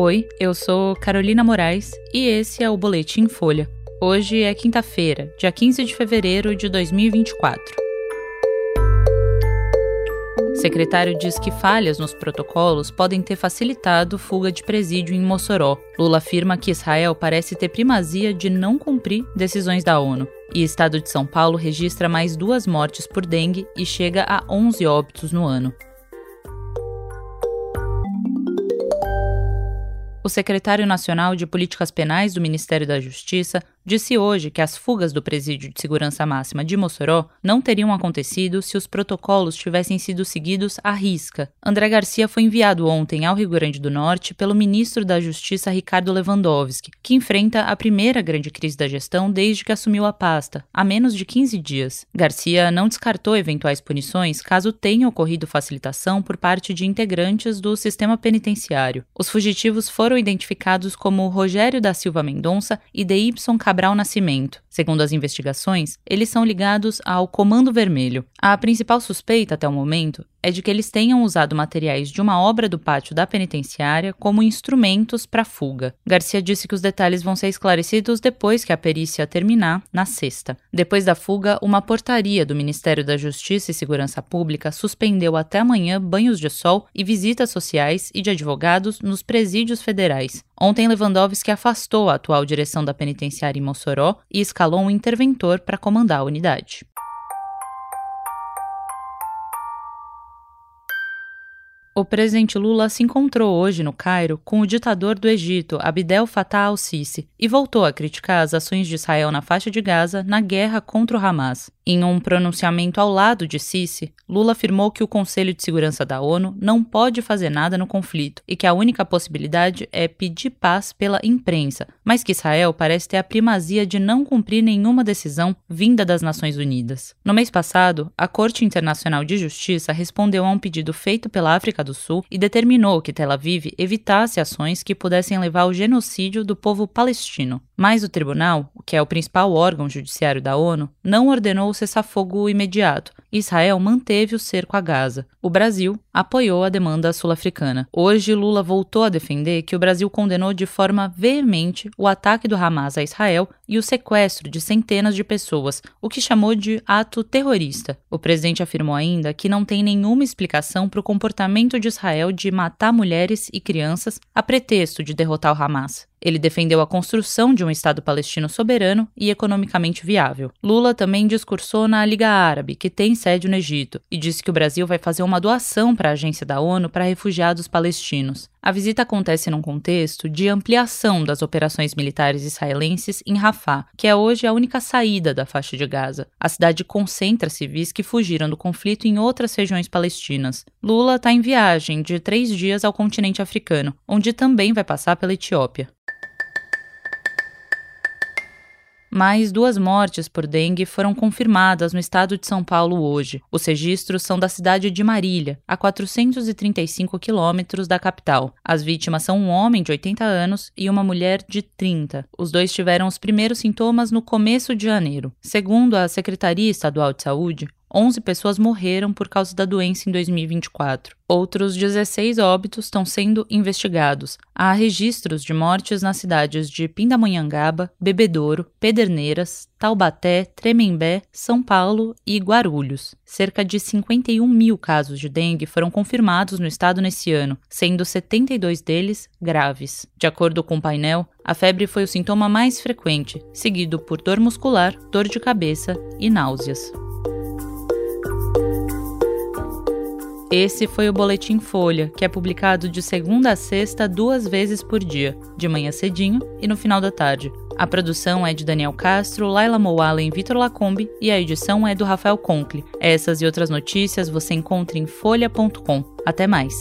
Oi, eu sou Carolina Moraes e esse é o Boletim Folha. Hoje é quinta-feira, dia 15 de fevereiro de 2024. Secretário diz que falhas nos protocolos podem ter facilitado fuga de presídio em Mossoró. Lula afirma que Israel parece ter primazia de não cumprir decisões da ONU. E Estado de São Paulo registra mais duas mortes por dengue e chega a 11 óbitos no ano. O secretário nacional de Políticas Penais do Ministério da Justiça disse hoje que as fugas do Presídio de Segurança Máxima de Mossoró não teriam acontecido se os protocolos tivessem sido seguidos à risca. André Garcia foi enviado ontem ao Rio Grande do Norte pelo ministro da Justiça Ricardo Lewandowski, que enfrenta a primeira grande crise da gestão desde que assumiu a pasta, há menos de 15 dias. Garcia não descartou eventuais punições caso tenha ocorrido facilitação por parte de integrantes do sistema penitenciário. Os fugitivos foram identificados como Rogério da Silva Mendonça e Deibson Cabral Cabral Nascimento. Segundo as investigações, eles são ligados ao Comando Vermelho. A principal suspeita até o momento é de que eles tenham usado materiais de uma obra do pátio da penitenciária como instrumentos para fuga. Garcia disse que os detalhes vão ser esclarecidos depois que a perícia terminar, na sexta. Depois da fuga, uma portaria do Ministério da Justiça e Segurança Pública suspendeu até amanhã banhos de sol e visitas sociais e de advogados nos presídios federais. Ontem, Lewandowski afastou a atual direção da penitenciária em Mossoró e escalou um interventor para comandar a unidade. O presidente Lula se encontrou hoje no Cairo com o ditador do Egito, Abdel Fattah al-Sisi, e voltou a criticar as ações de Israel na faixa de Gaza na guerra contra o Hamas. Em um pronunciamento ao lado de Sisi, Lula afirmou que o Conselho de Segurança da ONU não pode fazer nada no conflito e que a única possibilidade é pedir paz pela imprensa, mas que Israel parece ter a primazia de não cumprir nenhuma decisão vinda das Nações Unidas. No mês passado, a Corte Internacional de Justiça respondeu a um pedido feito pela África do Sul e determinou que Tel Aviv evitasse ações que pudessem levar ao genocídio do povo palestino. Mas o tribunal, que é o principal órgão judiciário da ONU, não ordenou o cessar-fogo imediato. Israel manteve o cerco a Gaza. O Brasil apoiou a demanda sul-africana. Hoje, Lula voltou a defender que o Brasil condenou de forma veemente o ataque do Hamas a Israel e o sequestro de centenas de pessoas, o que chamou de ato terrorista. O presidente afirmou ainda que não tem nenhuma explicação para o comportamento de Israel de matar mulheres e crianças a pretexto de derrotar o Hamas. Ele defendeu a construção de um Estado palestino soberano e economicamente viável. Lula também discursou na Liga Árabe, que tem sede no Egito, e disse que o Brasil vai fazer uma doação para a agência da ONU para refugiados palestinos. A visita acontece num contexto de ampliação das operações militares israelenses em Rafah, que é hoje a única saída da faixa de Gaza. A cidade concentra civis que fugiram do conflito em outras regiões palestinas. Lula está em viagem de três dias ao continente africano, onde também vai passar pela Etiópia. Mais duas mortes por dengue foram confirmadas no estado de São Paulo hoje. Os registros são da cidade de Marília, a 435 quilômetros da capital. As vítimas são um homem de 80 anos e uma mulher de 30. Os dois tiveram os primeiros sintomas no começo de janeiro. Segundo a Secretaria Estadual de Saúde, 11 pessoas morreram por causa da doença em 2024. Outros 16 óbitos estão sendo investigados. Há registros de mortes nas cidades de Pindamonhangaba, Bebedouro, Pederneiras, Taubaté, Tremembé, São Paulo e Guarulhos. Cerca de 51 mil casos de dengue foram confirmados no estado nesse ano, sendo 72 deles graves. De acordo com o painel, a febre foi o sintoma mais frequente, seguido por dor muscular, dor de cabeça e náuseas. Esse foi o Boletim Folha, que é publicado de segunda a sexta duas vezes por dia, de manhã cedinho e no final da tarde. A produção é de Daniel Castro, Laila Moala e Vitor Lacombe e a edição é do Rafael Conkle. Essas e outras notícias você encontra em folha.com. Até mais!